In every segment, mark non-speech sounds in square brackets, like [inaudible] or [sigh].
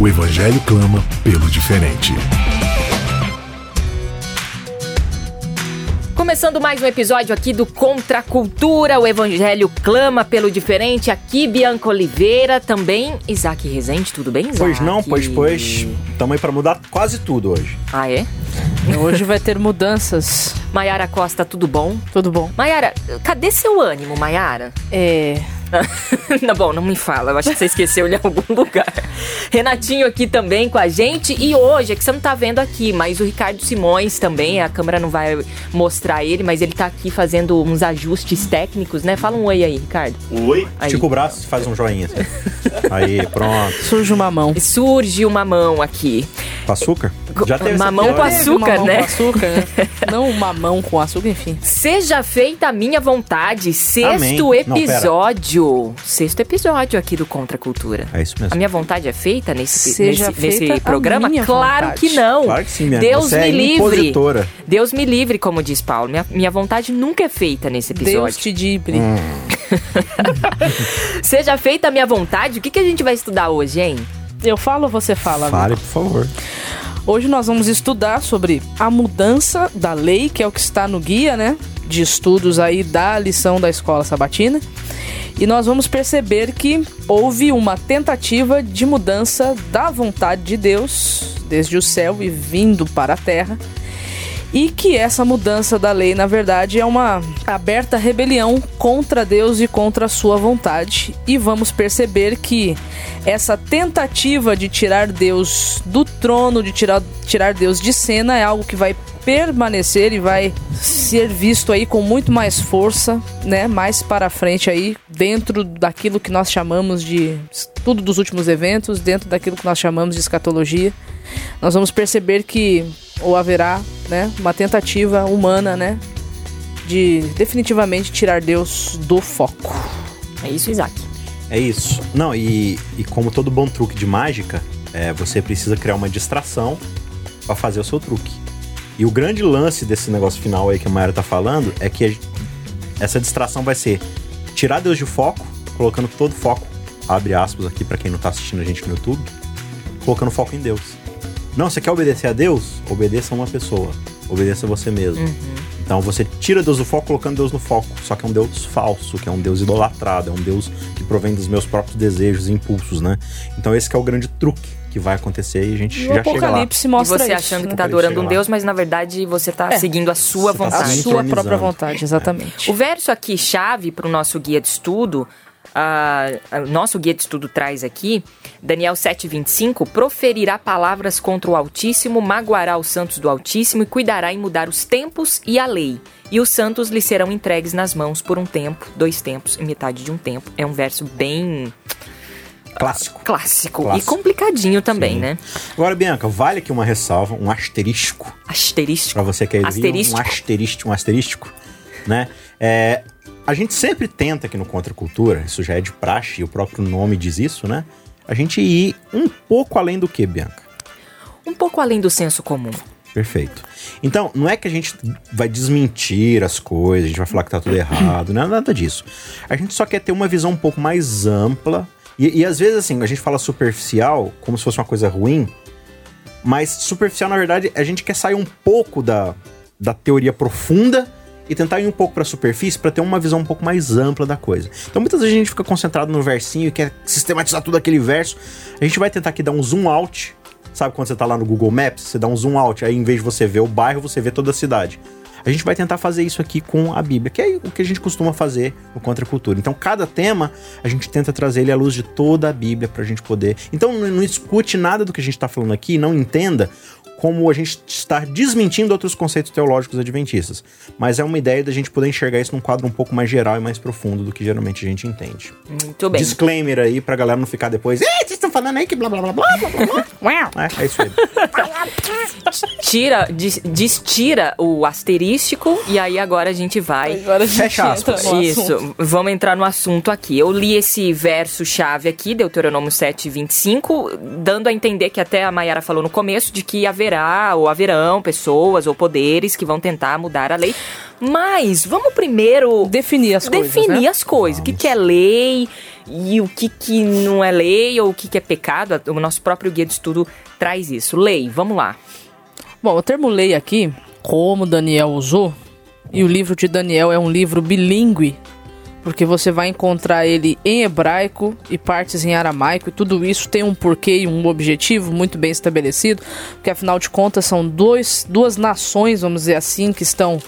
O Evangelho clama pelo diferente. Começando mais um episódio aqui do Contra a Cultura, o Evangelho clama pelo diferente. Aqui, Bianca Oliveira, também Isaac Rezende, tudo bem, Isaac? Pois não, pois pois. Estamos aí para mudar quase tudo hoje. Ah, é? Hoje vai ter mudanças. Maiara Costa, tudo bom? Tudo bom. Maiara, cadê seu ânimo, Maiara? É. [laughs] não, bom, não me fala, eu acho que você esqueceu em algum lugar. Renatinho aqui também com a gente e hoje, é que você não tá vendo aqui, mas o Ricardo Simões também, a câmera não vai mostrar ele, mas ele tá aqui fazendo uns ajustes técnicos, né? Fala um oi aí, Ricardo. Oi. Aí. Estica o braço e faz um joinha. Assim. [laughs] aí, pronto. Surge uma mão. Surge uma mão aqui. Com açúcar? Já teve Mamão com açúcar, mamão né? com açúcar, né? [laughs] Não uma mão com açúcar, enfim. Seja feita a minha vontade, sexto Amém. Não, episódio. sexto episódio aqui do Contra a Cultura. É isso mesmo. A minha vontade é feita nesse, Seja nesse, nesse feita a programa? Claro vontade. que não. Claro que sim, minha Deus Você me é livre. impositora. Deus me livre, como diz Paulo. Minha, minha vontade nunca é feita nesse Deus episódio. te dibre. Hum. [laughs] Seja feita a minha vontade. O que, que a gente vai estudar hoje, hein? Eu falo ou você fala? Fale, por favor. Hoje nós vamos estudar sobre a mudança da lei, que é o que está no guia, né? De estudos aí da lição da escola sabatina. E nós vamos perceber que houve uma tentativa de mudança da vontade de Deus, desde o céu e vindo para a terra. E que essa mudança da lei, na verdade, é uma aberta rebelião contra Deus e contra a sua vontade. E vamos perceber que essa tentativa de tirar Deus do trono, de tirar, tirar Deus de cena, é algo que vai permanecer e vai ser visto aí com muito mais força, né? Mais para frente aí, dentro daquilo que nós chamamos de estudo dos últimos eventos, dentro daquilo que nós chamamos de escatologia. Nós vamos perceber que ou haverá, né, uma tentativa humana, né, de definitivamente tirar Deus do foco. É isso, Isaac. É isso. Não, e, e como todo bom truque de mágica, é, você precisa criar uma distração para fazer o seu truque. E o grande lance desse negócio final aí que a Mayara tá falando é que essa distração vai ser tirar Deus de foco, colocando todo o foco, abre aspas aqui para quem não tá assistindo a gente no YouTube, colocando foco em Deus. Não, você quer obedecer a Deus? Obedeça a uma pessoa. Obedeça a você mesmo. Então você tira Deus do foco colocando Deus no foco. Só que é um Deus falso, que é um Deus idolatrado, é um Deus que provém dos meus próprios desejos e impulsos, né? Então esse que é o grande truque que vai acontecer e a gente E já chega lá. Apocalipse E mostra você isso. achando que né? tá Pode adorando um. Deus, mas na verdade você tá É. seguindo a sua Você tá a vontade. se sua entronizando. própria vontade, exatamente. O verso aqui, chave para o nosso guia de estudo, o nosso guia de estudo traz aqui, Daniel 7,25, proferirá palavras contra o Altíssimo, magoará os santos do Altíssimo e cuidará em mudar os tempos e a lei. E os santos lhe serão entregues nas mãos por um tempo, dois tempos e metade de um tempo. É um verso bem Clássico. clássico, e Clássico. complicadinho também, Sim. né? Agora, Bianca, vale aqui uma ressalva, um asterisco Asterístico. Pra você que aí viu, Asterístico. um asterístico, um asterístico, né? É, a gente sempre tenta aqui no Contra Cultura, isso já é de praxe, e o próprio nome diz isso, né? A gente ir um pouco além do que, Bianca? Um pouco além do senso comum. Perfeito. Então, não é que a gente vai desmentir as coisas, a gente vai falar que tá tudo errado, não é nada disso. A gente só quer ter uma visão um pouco mais ampla. E, e às vezes, assim, a gente fala superficial como se fosse uma coisa ruim, mas superficial, na verdade, a gente quer sair um pouco da, da teoria profunda e tentar ir um pouco pra superfície pra ter uma visão um pouco mais ampla da coisa. Então muitas vezes a gente fica concentrado no versinho e quer sistematizar tudo aquele verso. A gente vai tentar aqui dar um zoom out. Sabe quando você tá lá no Google Maps, você dá um zoom out, aí em vez de você ver o bairro, você vê toda a cidade. A gente vai tentar fazer isso aqui com a Bíblia, que é o que a gente costuma fazer no Contra a Cultura. Então, cada tema, a gente tenta trazer ele à luz de toda a Bíblia pra gente poder. Então, não, não escute nada do que a gente tá falando aqui, não entenda como a gente está desmentindo outros conceitos teológicos adventistas. Mas é uma ideia da gente poder enxergar isso num quadro um pouco mais geral e mais profundo do que geralmente a gente entende. Muito bem. Disclaimer aí pra galera não ficar depois. "Ih, vocês estão falando aí que blá blá blá blá blá blá. É, é isso aí. Tira, des- destira o asterístico e aí agora a gente vai. Agora a gente Fecha entra aspas. no Isso, vamos entrar no assunto aqui. Eu li esse verso-chave aqui, Deuteronômio 7, 25, dando a entender que até a Mayara falou no começo de que haverá ou haverão pessoas ou poderes que vão tentar mudar a lei. Mas vamos primeiro Definir as coisas, definir né? as coisas. O que, que é lei e o que, que não é lei ou o que, que é pecado. O nosso próprio guia de estudo traz isso. Lei, vamos lá. Bom, o termo lei aqui, como Daniel usou, e o livro de Daniel é um livro bilíngue, porque você vai encontrar ele em hebraico e partes em aramaico, e tudo isso tem um porquê e um objetivo muito bem estabelecido, porque afinal de contas são dois, duas nações, vamos dizer assim, que estão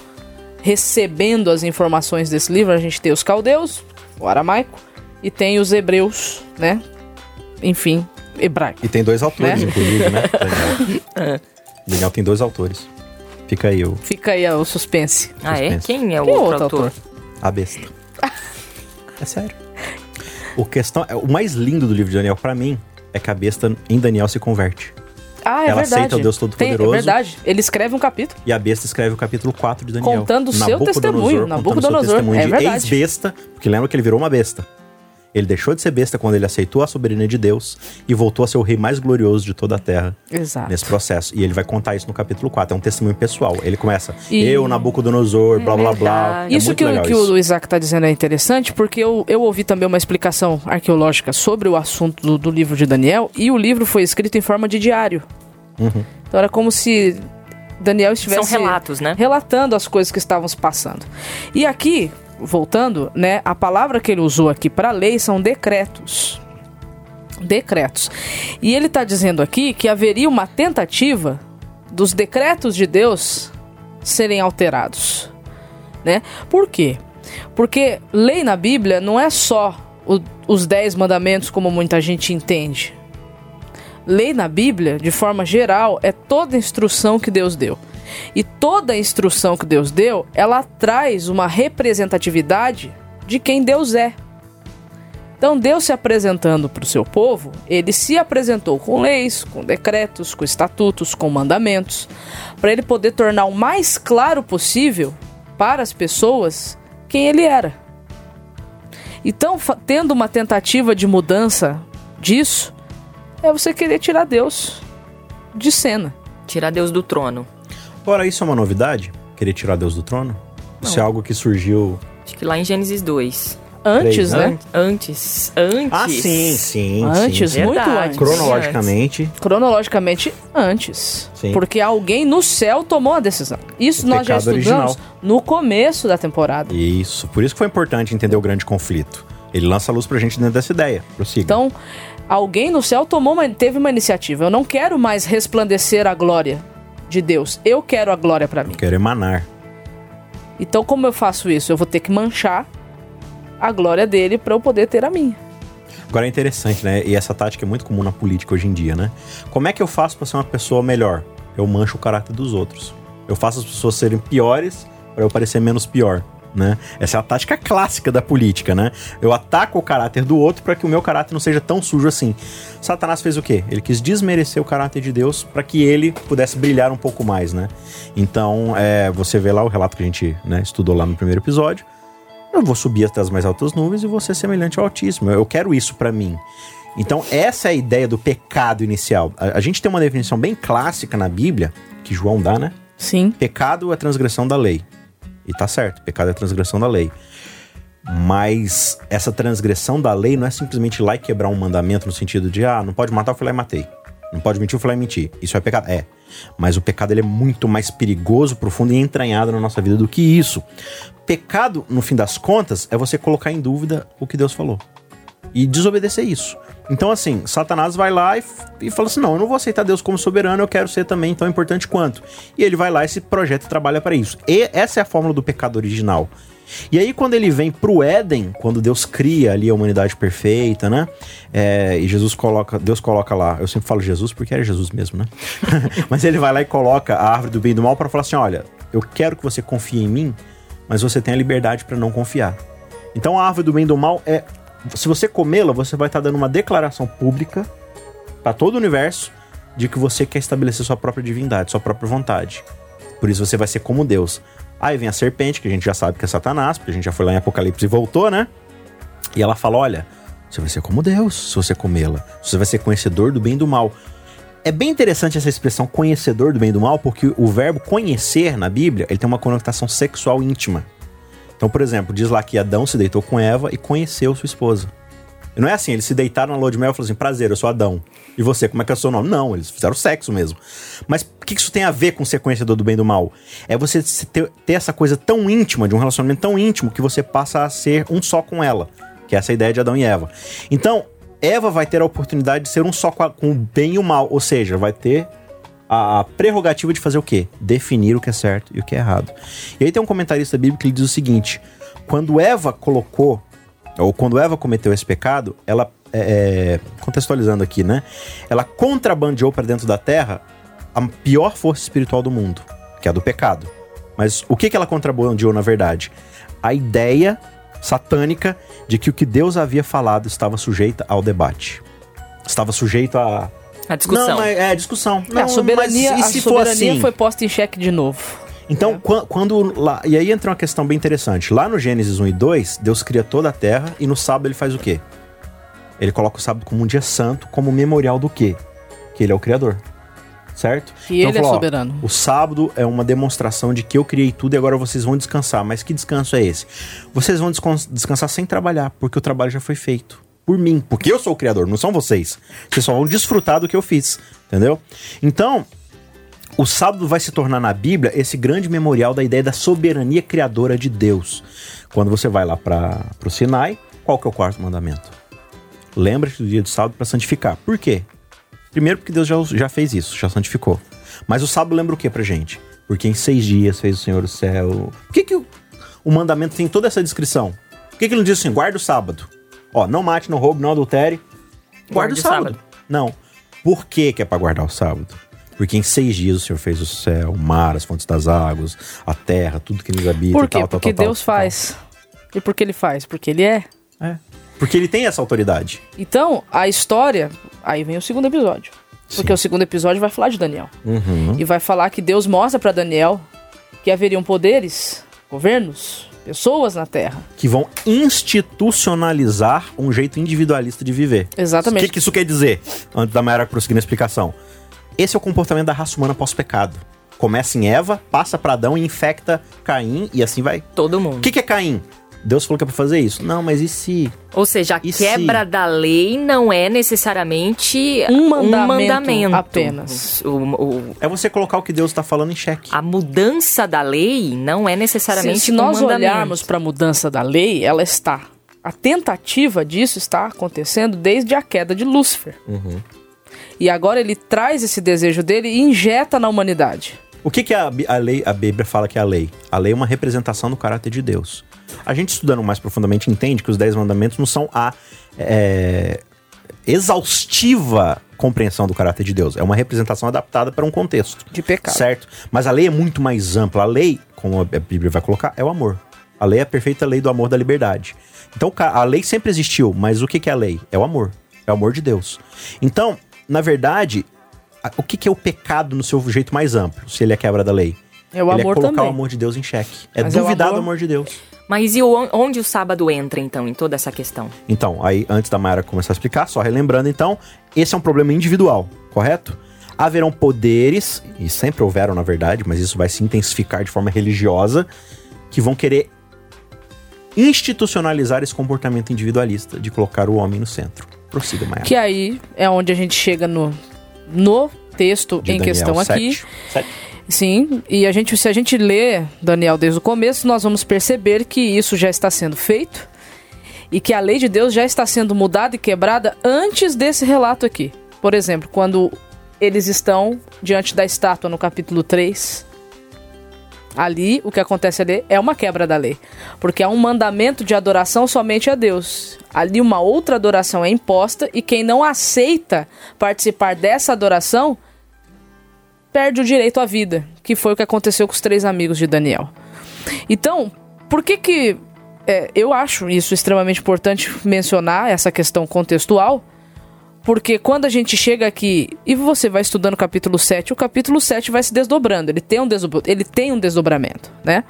recebendo as informações desse livro. A gente tem os caldeus, o aramaico, e tem os hebreus, né? Enfim, hebraico. E tem dois autores, Né? inclusive, né? [laughs] Daniel. Daniel tem dois autores. Fica aí o, Fica aí o suspense. Ah, é? Suspense. Quem é o Quem é outro outro autor? autor? a besta. É sério. O, questão, é, o mais lindo do livro de Daniel, pra mim, é que a besta em Daniel se converte. Ah, é Ela verdade. aceita o Deus Todo-Poderoso. Tem- É verdade. Ele escreve um capítulo. E a besta escreve o capítulo 4 de Daniel. Contando o seu Nabucodonosor, testemunho, contando o seu Nabucodonosor, testemunho é de ex-besta, porque lembra que ele virou uma besta. Ele deixou de ser besta quando ele aceitou a soberania de Deus e voltou a ser o rei mais glorioso de toda a terra Exato. nesse processo. E ele vai contar isso no capítulo 4. É um testemunho pessoal. Ele começa, E- eu, Nabucodonosor, blá blá blá. verdade. É Isso que, o- que isso. o Isaac está dizendo é interessante, porque eu, eu ouvi também uma explicação arqueológica sobre o assunto do, do livro de Daniel, e o livro foi escrito em forma de diário. Uhum. Então era como se Daniel estivesse São relatos, né? relatando as coisas que estavam se passando. E aqui, voltando, né, a palavra que ele usou aqui para lei são decretos. Decretos. E ele está dizendo aqui que haveria uma tentativa dos decretos de Deus serem alterados, né? Por quê? Porque lei na Bíblia não é só o- os dez mandamentos como muita gente entende. Lei na Bíblia, de forma geral, é toda instrução que Deus deu. E toda instrução que Deus deu, ela traz uma representatividade de quem Deus é. Então, Deus se apresentando para o seu povo, ele se apresentou com leis, com decretos, com estatutos, com mandamentos, para ele poder tornar o mais claro possível para as pessoas quem ele era. Então, tendo uma tentativa de mudança disso, é você querer tirar Deus de cena. Tirar Deus do trono. Agora, isso é uma novidade? Querer tirar Deus do trono? Isso é algo que surgiu. Acho que lá em Gênesis 2. Antes, Três, né? né? Antes. Antes. Ah, sim, sim. Antes, sim. muito Verdade. antes. Cronologicamente, Cronologicamente, antes. Sim. Porque alguém no céu tomou a decisão. Isso O nós já estudamos original. no começo da temporada. Isso. Por isso que foi importante entender o grande conflito. Ele lança a luz pra gente dentro dessa ideia. Prossiga. Então, alguém no céu tomou uma- teve uma iniciativa. Eu não quero mais resplandecer a glória de Deus. Eu quero a glória para mim. Quero emanar. Então, como eu faço isso? Eu vou ter que manchar a glória dele para eu poder ter a minha. Agora é interessante, né? E essa tática é muito comum na política hoje em dia, né? Como é que eu faço pra ser uma pessoa melhor? Eu mancho o caráter dos outros. Eu faço as pessoas serem piores pra eu parecer menos pior, né? Essa é a tática clássica da política, né? Eu ataco o caráter do outro pra que o meu caráter não seja tão sujo assim. Satanás fez o quê? Ele quis desmerecer o caráter de Deus pra que ele pudesse brilhar um pouco mais, né? Então, é, você vê lá o relato que a gente né, estudou lá no primeiro episódio. Eu vou subir até as mais altas nuvens e vou ser semelhante ao Altíssimo. Eu quero isso pra mim. Então, essa é a ideia do pecado inicial. A, a gente tem uma definição bem clássica na Bíblia, que João dá, né? Sim. Pecado é transgressão da lei. E tá certo, pecado é transgressão da lei. Mas essa transgressão da lei não é simplesmente ir lá e quebrar um mandamento no sentido de, ah, não pode matar, eu fui lá e matei. Não pode mentir, eu fui lá e mentir. Isso é pecado? É. Mas o pecado ele é muito mais perigoso, profundo e entranhado na nossa vida do que isso. Pecado, no fim das contas, é você colocar em dúvida o que Deus falou. E desobedecer isso. Então, assim, Satanás vai lá e, e fala assim: não, eu não vou aceitar Deus como soberano, eu quero ser também tão importante quanto. E ele vai lá e esse projeto trabalha para isso. E essa é a fórmula do pecado original. E aí, quando ele vem pro Éden, quando Deus cria ali a humanidade perfeita, né? É, e Jesus coloca, Deus coloca lá, eu sempre falo Jesus porque era Jesus mesmo, né? [laughs] Mas ele vai lá e coloca a árvore do bem e do mal para falar assim: olha, eu quero que você confie em mim, mas você tem a liberdade para não confiar. Então a árvore do bem e do mal é. Se você comê-la, você vai estar dando uma declaração pública para todo o universo de que você quer estabelecer sua própria divindade, sua própria vontade. Por isso você vai ser como Deus. Aí vem a serpente, que a gente já sabe que é Satanás, porque a gente já foi lá em Apocalipse e voltou, né? E ela fala: olha, você vai ser como Deus se você comê-la. Você vai ser conhecedor do bem e do mal. É bem interessante essa expressão conhecedor do bem e do mal, porque o verbo conhecer na Bíblia, ele tem uma conotação sexual íntima. Então, por exemplo, diz lá que Adão se deitou com Eva e conheceu sua esposa. Não é assim, eles se deitaram na lua de mel e falaram assim: prazer, eu sou Adão. E você, como é que é o seu nome? Não, eles fizeram sexo mesmo. Mas o que isso tem a ver com conhecedor do bem e do mal? É você ter, ter essa coisa tão íntima, de um relacionamento tão íntimo, que você passa a ser um só com ela. Que é essa ideia de Adão e Eva. Então, Eva vai ter a oportunidade de ser um só com o bem e o mal. Ou seja, vai ter a prerrogativa de fazer o quê? Definir o que é certo e o que é errado. E aí tem um comentarista bíblico que ele diz o seguinte: quando Eva colocou, ou quando Eva cometeu esse pecado, ela, é, é contextualizando aqui, né? Ela contrabandeou para dentro da terra a pior força espiritual do mundo, que é a do pecado. Mas o que, que ela contrabandeou na verdade? A ideia satânica de que o que Deus havia falado estava sujeito ao debate. Estava sujeito a. A discussão. Não, mas é discussão. Não, a soberania, mas, e se a soberania assim? foi posta em xeque de novo. Então, é. quando, quando, lá, e aí entra uma questão bem interessante. Lá no Gênesis 1 e 2, Deus cria toda a terra e no sábado ele faz o quê? Ele coloca o sábado como um dia santo, como memorial do quê? Que ele é o criador certo? E então, ele falou, é soberano. Ó, o sábado é uma demonstração de que eu criei tudo e agora vocês vão descansar. Mas que descanso é esse? Vocês vão descansar sem trabalhar, porque o trabalho já foi feito. Por mim, porque eu sou o criador, não são vocês. Vocês só vão desfrutar do que eu fiz, entendeu? Então, o sábado vai se tornar na Bíblia esse grande memorial da ideia da soberania criadora de Deus. Quando você vai lá para o Sinai, qual que é o quarto mandamento? Lembra-te do dia do sábado para santificar. Por quê? Primeiro porque Deus já, já fez isso, já santificou. Mas o sábado lembra o que pra gente? Porque em seis dias fez o Senhor o céu. Por que, que o, o mandamento tem toda essa descrição? Por que, que ele não diz assim, guarda o sábado? Ó, não mate, não roube, não adultere. Guarda, guarda o sábado. sábado. Não. Por que, que é pra guardar o sábado? Porque em seis dias o Senhor fez o céu, o mar, as fontes das águas, a terra, tudo que nos habita. Por quê? Tal, Porque tal, Deus tal, faz. E por que ele faz? Porque ele é. É. Porque ele tem essa autoridade. Então, a história. Aí vem o segundo episódio. Porque Sim. o segundo episódio vai falar de Daniel. Uhum. E vai falar que Deus mostra para Daniel que haveriam poderes, governos, pessoas na Terra. Que vão institucionalizar um jeito individualista de viver. Exatamente. O que, que isso quer dizer? Antes da Mayara prosseguir na explicação. Esse é o comportamento da raça humana pós-pecado. Começa em Eva, passa para Adão e infecta Caim e assim vai. Todo mundo. O que, que é Caim? Deus falou que é pra fazer isso. Não, mas e se? Ou seja, a e quebra se? da lei não é necessariamente um mandamento, um mandamento. apenas. O, o, é você colocar o que Deus está falando em xeque. A mudança da lei não é necessariamente se, se um nós mandamento. olharmos para a mudança da lei, ela está. A tentativa disso está acontecendo desde a queda de Lúcifer. Uhum. E agora ele traz esse desejo dele e injeta na humanidade. O que, que a, a lei, a Bíblia fala que é a lei? A lei é uma representação do caráter de Deus. A gente estudando mais profundamente entende que os Dez Mandamentos não são a é, exaustiva compreensão do caráter de Deus. É uma representação adaptada para um contexto. De pecado. Certo? Mas a lei é muito mais ampla. A lei, como a Bíblia vai colocar, é o amor. A lei é a perfeita lei do amor da liberdade. Então a lei sempre existiu, mas o que é a lei? É o amor. É o amor de Deus. Então, na verdade, o que é o pecado no seu jeito mais amplo, se ele é quebra da lei? É o ele amor é colocar também. o amor de Deus em xeque. É Mas duvidar é o amor... do amor de Deus. Mas e o, onde o sábado entra, então, em toda essa questão? Então, aí, antes da Mayara começar a explicar, só relembrando, então, esse é um problema individual, correto? Haverão poderes, e sempre houveram, na verdade, mas isso vai se intensificar de forma religiosa, que vão querer institucionalizar esse comportamento individualista de colocar o homem no centro. Prossiga, Mayara. Que aí é onde a gente chega no, no texto De em Daniel questão 7. aqui. 7. Sim, e a gente, se a gente lê Daniel desde o começo, nós vamos perceber que isso já está sendo feito e que a lei de Deus já está sendo mudada e quebrada antes desse relato aqui. Por exemplo, quando eles estão diante da estátua no capítulo 3, ali o que acontece ali é uma quebra da lei, porque há um mandamento de adoração somente a Deus. Ali uma outra adoração é imposta e quem não aceita participar dessa adoração perde o direito à vida, que foi o que aconteceu com os três amigos de Daniel. Então, por que que é, eu acho isso extremamente importante mencionar essa questão contextual? Porque quando a gente chega aqui e você vai estudando o capítulo 7, o capítulo 7 vai se desdobrando. Ele tem um, desdobra ele tem um desdobramento, né?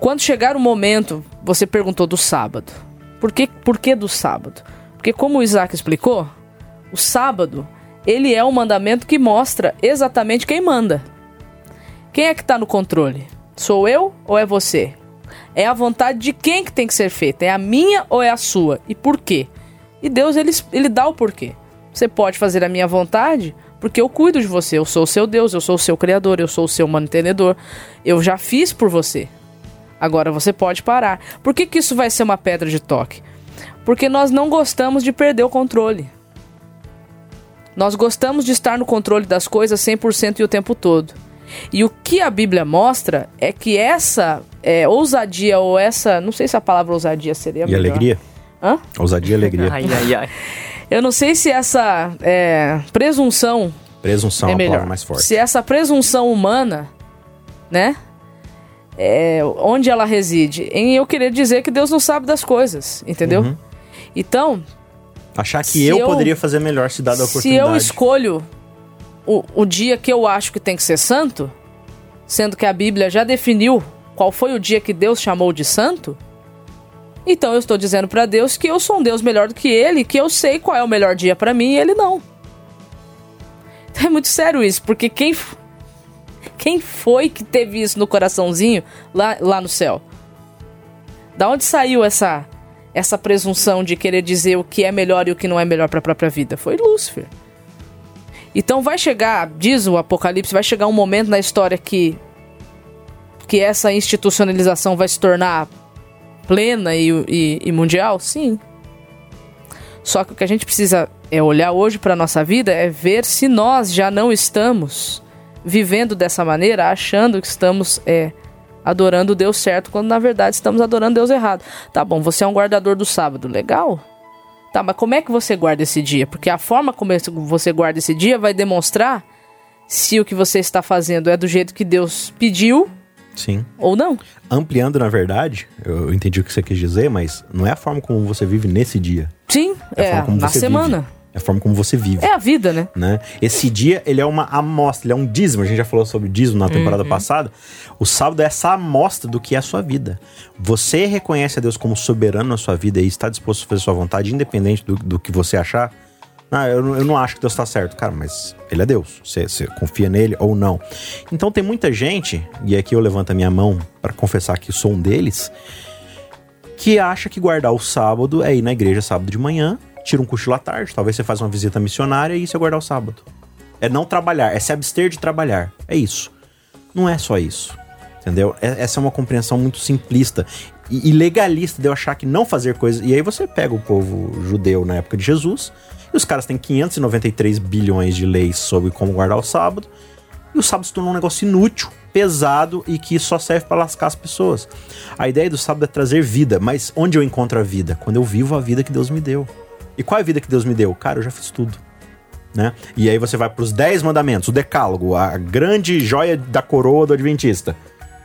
Quando chegar o momento, você perguntou do sábado. Por que, por que do sábado? Porque como o Isaac explicou, o sábado, ele é um mandamento que mostra exatamente quem manda. Quem é que está no controle? Sou eu ou é você? É a vontade de quem que tem que ser feita? É a minha ou é a sua? E por quê? E Deus, ele, ele dá o porquê. Você pode fazer a minha vontade porque eu cuido de você. Eu sou o seu Deus, eu sou o seu Criador, eu sou o seu mantenedor. Eu já fiz por você. Agora você pode parar. Por que, que isso vai ser uma pedra de toque? Porque nós não gostamos de perder o controle. Nós gostamos de estar no controle das coisas 100% e o tempo todo. E o que a Bíblia mostra é que essa é, ousadia ou essa. Não sei se a palavra ousadia seria. E melhor. alegria? Hã? Ousadia e alegria. ai, ai, ai. Eu não sei se essa é, presunção. Presunção é, melhor. a palavra mais forte. Se essa presunção humana, né? É, onde ela reside? Em eu querer dizer que Deus não sabe das coisas, entendeu? Uhum. Então. Achar que eu, eu, poderia fazer melhor se dada a oportunidade. Se eu escolho o, o dia que eu acho que tem que ser santo, sendo que a Bíblia já definiu qual foi o dia que Deus chamou de santo, então eu estou dizendo para Deus que eu sou um Deus melhor do que ele, que eu sei qual é o melhor dia para mim e ele não. Então é muito sério isso, porque quem quem foi que teve isso no coraçãozinho lá, lá no céu? Da onde saiu essa essa presunção de querer dizer o que é melhor e o que não é melhor para a própria vida? Foi Lúcifer. Então vai chegar, diz o Apocalipse, vai chegar um momento na história que que essa institucionalização vai se tornar plena e, e, e mundial? Sim. Só que o que a gente precisa é olhar hoje para nossa vida é ver se nós já não estamos vivendo dessa maneira, achando que estamos é, adorando Deus certo, quando na verdade estamos adorando Deus errado. Tá bom, você é um guardador do sábado, legal? Tá, mas como é que você guarda esse dia? Porque a forma como você guarda esse dia vai demonstrar se o que você está fazendo é do jeito que Deus pediu Sim. Ou não. Ampliando, na verdade, eu entendi o que você quis dizer, mas não é a forma como você vive nesse dia. Sim, é, é na semana. Vive. A forma como você vive. É a vida, né? né? Esse dia, ele é uma amostra, ele é um dízimo. A gente já falou sobre dízimo na temporada uhum. passada. O sábado é essa amostra do que é a sua vida. Você reconhece a Deus como soberano na sua vida e está disposto a fazer sua vontade, independente do, do que você achar. Não, eu, eu não acho que Deus está certo. Cara, mas ele é Deus. Você, você confia nele ou não. Então tem muita gente, e aqui eu levanto a minha mão para confessar que sou um deles, que acha que guardar o sábado é ir na igreja sábado de manhã, tira um cochilo à tarde, talvez você faça uma visita missionária e isso é guardar o sábado. É não trabalhar, é se abster de trabalhar. É isso. Não é só isso. Entendeu? É, essa é uma compreensão muito simplista e, legalista de eu achar que não fazer coisas. E aí você pega o povo judeu na época de Jesus e os caras têm 593 bilhões de leis sobre como guardar o sábado. E o sábado se tornou um negócio inútil, pesado e que só serve para lascar as pessoas. A ideia do sábado é trazer vida, mas onde eu encontro a vida? Quando eu vivo a vida que Deus me deu. E qual é a vida que Deus me deu? Cara, eu já fiz tudo. Né? E aí você vai para os 10 mandamentos, o decálogo, a grande joia da coroa do adventista.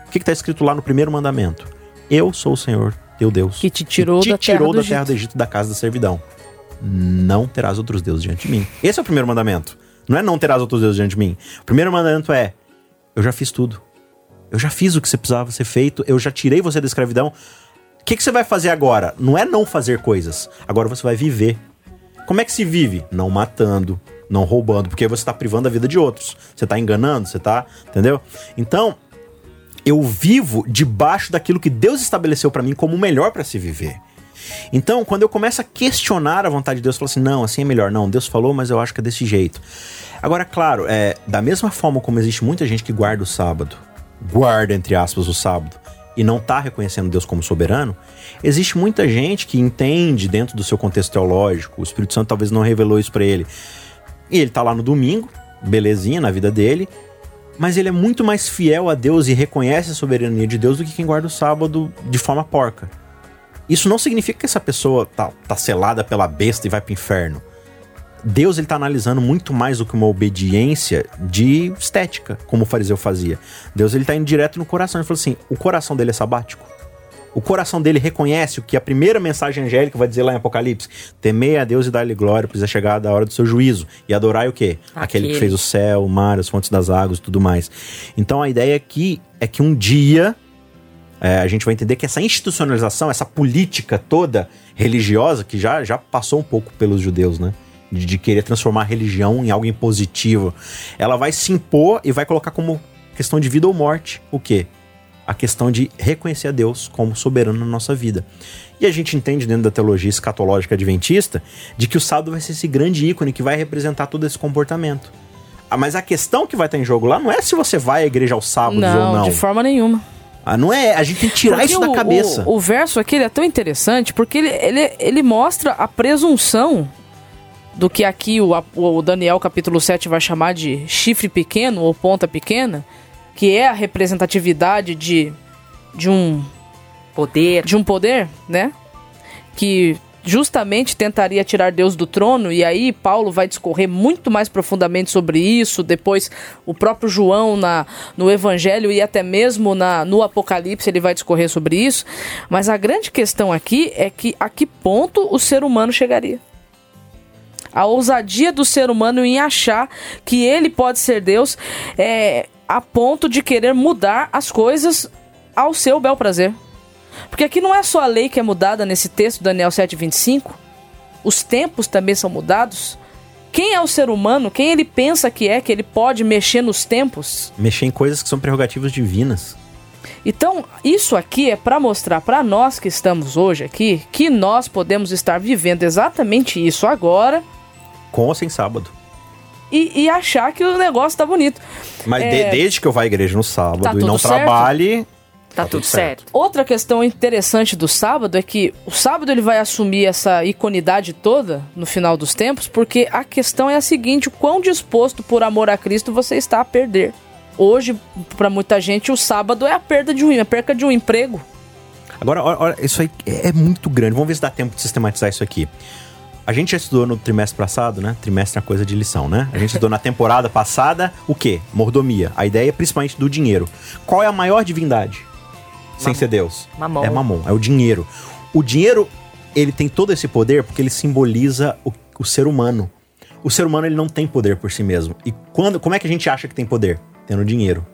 O que está escrito lá no primeiro mandamento? Eu sou o Senhor, teu Deus. Que te tirou, que te da, tirou terra da terra do Egito, da casa da servidão não terás outros deuses diante de mim. Esse é o primeiro mandamento. Não é não terás outros deuses diante de mim. O primeiro mandamento é: eu já fiz tudo. Eu já fiz o que você precisava ser feito, eu já tirei você da escravidão. O que, que você vai fazer agora? Não é não fazer coisas. Agora você vai viver. Como é que se vive? Não matando, não roubando, porque você está privando a vida de outros. Você está enganando, você está. Entendeu? Então, eu vivo debaixo daquilo que Deus estabeleceu para mim como o melhor para se viver. Então, quando eu começo a questionar a vontade de Deus, eu falo assim: não, assim é melhor. Não, Deus falou, mas eu acho que é desse jeito. Agora, claro, é, da mesma forma como existe muita gente que guarda o sábado, guarda, entre aspas, o sábado, e não está reconhecendo Deus como soberano, existe muita gente que entende dentro do seu contexto teológico, o Espírito Santo talvez não revelou isso para ele. E ele está lá no domingo, belezinha na vida dele, mas ele é muito mais fiel a Deus e reconhece a soberania de Deus do que quem guarda o sábado de forma porca. Isso não significa que essa pessoa tá, tá selada pela besta e vai pro inferno. Deus ele tá analisando muito mais do que uma obediência de estética, como o fariseu fazia. Deus ele tá indo direto no coração. Ele falou assim: o coração dele é sabático. O coração dele reconhece o que a primeira mensagem angélica vai dizer lá em Apocalipse: temei a Deus e dar-lhe glória, pois é chegada a hora do seu juízo. E adorai o quê? Aquele, Aquele que fez o céu, o mar, as fontes das águas e tudo mais. Então a ideia aqui é que um dia é, a gente vai entender que essa institucionalização, essa política toda religiosa, que já, já passou um pouco pelos judeus, né? De, querer transformar a religião em algo impositivo, ela vai se impor e vai colocar como questão de vida ou morte o quê? A questão de reconhecer a Deus como soberano na nossa vida. E a gente entende dentro da teologia escatológica adventista de que o sábado vai ser esse grande ícone que vai representar todo esse comportamento. Ah, mas a questão que vai estar em jogo lá não é se você vai à igreja aos sábados não, ou não. De forma nenhuma. Ah, não é, a gente tem que tirar porque isso o, da cabeça. O, o, verso aqui é tão interessante porque ele, ele, ele mostra a presunção do que aqui o, o Daniel capítulo 7 vai chamar de chifre pequeno ou ponta pequena, que é a representatividade de, de um poder, de um poder, né? Que justamente tentaria tirar Deus do trono, e aí Paulo vai discorrer muito mais profundamente sobre isso, depois o próprio João na, no Evangelho e até mesmo na, no Apocalipse ele vai discorrer sobre isso, mas a grande questão aqui é que a que ponto o ser humano chegaria? A ousadia do ser humano em achar que ele pode ser Deus é, a ponto de querer mudar as coisas ao seu bel prazer. Porque aqui não é só a lei que é mudada nesse texto, Daniel 7,25. Os tempos também são mudados. Quem é o ser humano? Quem ele pensa que é, que ele pode mexer nos tempos? Mexer em coisas que são prerrogativas divinas. Então, isso aqui é para mostrar para nós que estamos hoje aqui que nós podemos estar vivendo exatamente isso agora. Com ou sem sábado. E, e achar que o negócio tá bonito. Mas é... de, desde que eu vá à igreja no sábado tá e não certo? trabalhe, Tá, tá tudo certo. certo. Outra questão interessante do sábado é que o sábado ele vai assumir essa iconidade toda no final dos tempos, porque a questão é a seguinte: o quão disposto por amor a Cristo você está a perder. Hoje, para muita gente, o sábado é a perda de um, a perca de um emprego. Agora, olha, isso aí é muito grande. Vamos ver se dá tempo de sistematizar isso aqui. A gente já estudou no trimestre passado, né? Trimestre é uma coisa de lição, né? A gente estudou na temporada passada o quê? Mordomia. A ideia é principalmente do dinheiro. Qual é a maior divindade? sem ser Deus. Mamon. É mamon, é o dinheiro. O dinheiro, ele tem todo esse poder porque ele simboliza o, o ser humano. O ser humano ele não tem poder por si mesmo. E quando, como é que a gente acha que tem poder? Tendo dinheiro.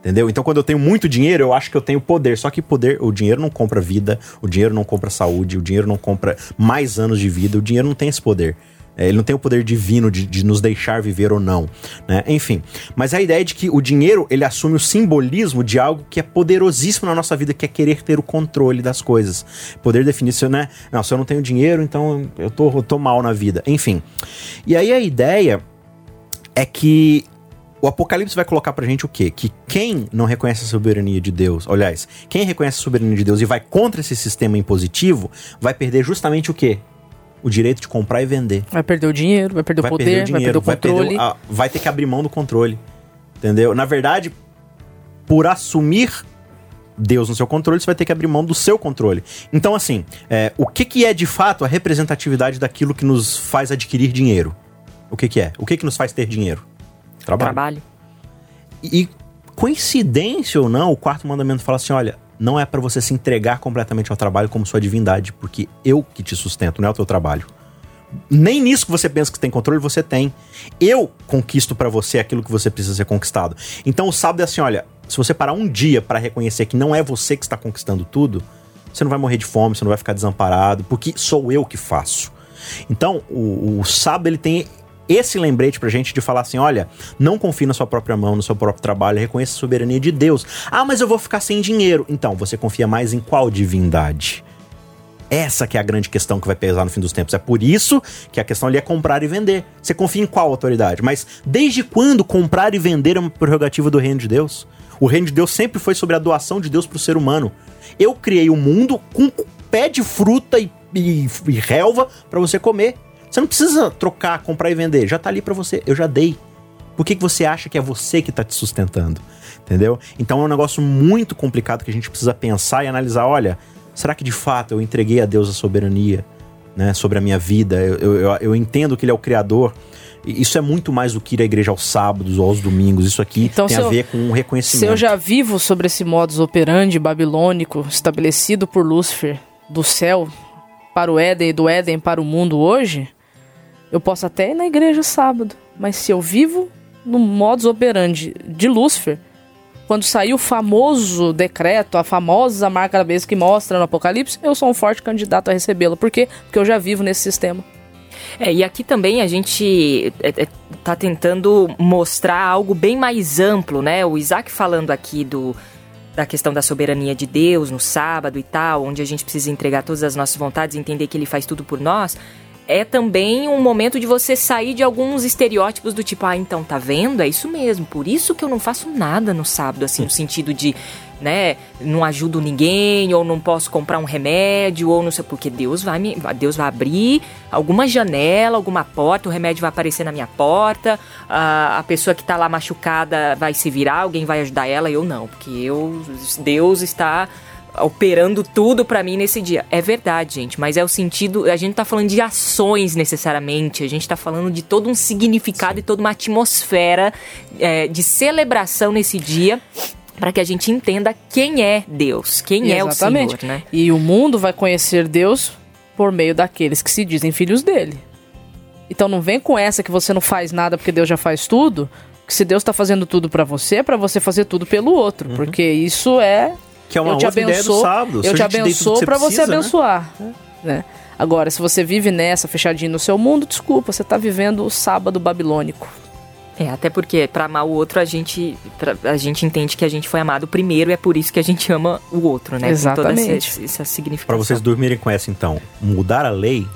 Entendeu? Então, quando eu tenho muito dinheiro, eu acho que eu tenho poder. Só que poder, o dinheiro não compra vida, o dinheiro não compra saúde, o dinheiro não compra mais anos de vida, o dinheiro não tem esse poder. É, ele não tem o poder divino de, de nos deixar viver ou não, né? Enfim, mas a ideia é de que o dinheiro ele assume o simbolismo de algo que é poderosíssimo na nossa vida, que é querer ter o controle das coisas. Poder definir se eu, né? Não, se eu não tenho dinheiro, então eu tô, eu tô mal na vida. Enfim. E aí a ideia é que o Apocalipse vai colocar pra gente o quê? Que quem não reconhece a soberania de Deus, aliás, quem reconhece a soberania de Deus e vai contra esse sistema impositivo, vai perder justamente o quê? o direito de comprar e vender. Vai perder o dinheiro, vai perder vai o poder, perder o dinheiro, vai perder o controle. Vai, perder, a, vai ter que abrir mão do controle. Entendeu? Na verdade, por assumir Deus no seu controle, você vai ter que abrir mão do seu controle. Então, assim, é, o que, que é de fato a representatividade daquilo que nos faz adquirir dinheiro? O que, que é? O que, que nos faz ter dinheiro? Trabalho. Trabalho. E, coincidência ou não, o quarto mandamento fala assim: olha, não é para você se entregar completamente ao trabalho como sua divindade, porque eu que te sustento, não é o teu trabalho. Nem nisso que você pensa que tem controle, você tem. Eu conquisto para você aquilo que você precisa ser conquistado. Então o sábado é assim: olha, se você parar um dia para reconhecer que não é você que está conquistando tudo, você não vai morrer de fome, você não vai ficar desamparado, porque sou eu que faço. Então, o, o sábado ele tem esse lembrete pra gente de falar assim: olha, não confie na sua própria mão, no seu próprio trabalho, reconheça a soberania de Deus. Ah, mas eu vou ficar sem dinheiro. Então, você confia mais em qual divindade? Essa que é a grande questão que vai pesar no fim dos tempos. É por isso que a questão ali é comprar e vender. Você confia em qual autoridade? Mas desde quando comprar e vender é uma prerrogativa do reino de Deus? O reino de Deus sempre foi sobre a doação de Deus para o ser humano. Eu criei o um mundo com pé de fruta e, e, e relva para você comer. Você não precisa trocar, comprar e vender. Já tá ali para você. Eu já dei. Por que, que você acha que é você que tá te sustentando? Entendeu? Então é um negócio muito complicado que a gente precisa pensar e analisar. Olha, será que de fato eu entreguei a Deus a soberania? né, sobre a minha vida. Eu, eu, eu entendo que ele é o criador. Isso é muito mais do que ir à igreja aos sábados ou aos domingos. Isso aqui Então, tem se a eu- ver com um Se reconhecimento. eu já vivo sobre esse modus operandi babilônico estabelecido por Lúcifer do céu para o Éden e do Éden para o mundo hoje, eu posso até ir na igreja sábado. Mas se eu vivo no modus operandi de Lúcifer, quando sair o famoso decreto, a famosa marca da besta que mostra no Apocalipse, eu sou um forte candidato a recebê-lo. Por quê? Porque eu já vivo nesse sistema. É, e aqui também a gente é, é, tá tentando mostrar algo bem mais amplo, né? O Isaac falando aqui do da questão da soberania de Deus no sábado e tal, onde a gente precisa entregar todas as nossas vontades entender que ele faz tudo por nós. É também um momento de você sair de alguns estereótipos do tipo, ah, então tá vendo? É isso mesmo, por isso que eu não faço nada no sábado, assim, no [laughs] sentido de, né, não ajudo ninguém, ou não posso comprar um remédio, ou não sei, porque Deus vai me, Deus vai abrir alguma janela, alguma porta, o remédio vai aparecer na minha porta, a, a pessoa que tá lá machucada vai se virar, alguém vai ajudar ela, eu não, porque eu, Deus está operando tudo pra mim nesse dia. É verdade, gente, mas é o sentido, a gente tá falando de ações necessariamente, a gente tá falando de todo um significado e toda uma atmosfera é, de celebração nesse dia para que a gente entenda quem é Deus, quem é o Senhor, né? E o mundo vai conhecer Deus por meio daqueles que se dizem filhos dele. Então não vem com essa que você não faz nada porque Deus já faz tudo. Que se Deus tá fazendo tudo pra você, é pra você fazer tudo pelo outro. Porque isso é. Que é uma eu te outra ideia do abençoo, sábado. Se eu te abençoo que você pra você né? abençoar. né? Agora, se você vive nessa, fechadinho no seu mundo, desculpa, você tá vivendo o sábado babilônico. É, até porque pra amar o outro a gente pra- a gente entende que a gente foi amado primeiro e é por isso que a gente ama o outro, né? Tem toda Exatamente. essa, essa significação. Para vocês dormirem com essa, então, mudar a lei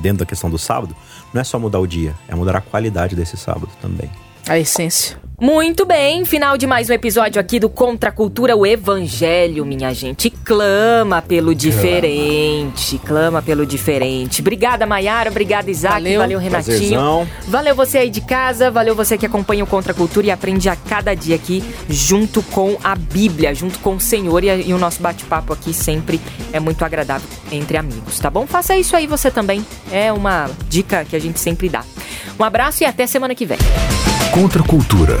dentro da questão do sábado, não é só mudar o dia, é mudar a qualidade desse sábado também. A essência. Muito bem, final de mais um episódio aqui do Contra a Cultura, o Evangelho, minha gente. Clama pelo diferente, clama pelo diferente. Obrigada, Maiara, obrigada, Isaac, valeu, Valeu. Renatinho. Prazerzão. Valeu você aí de casa, valeu você que acompanha o Contra a Cultura e aprende a cada dia aqui junto com a Bíblia, junto com o Senhor e, a- e o nosso bate-papo aqui sempre é muito agradável entre amigos, tá bom? Faça isso aí você também, é uma dica que a gente sempre dá. Um abraço e até semana que vem. Contra a cultura.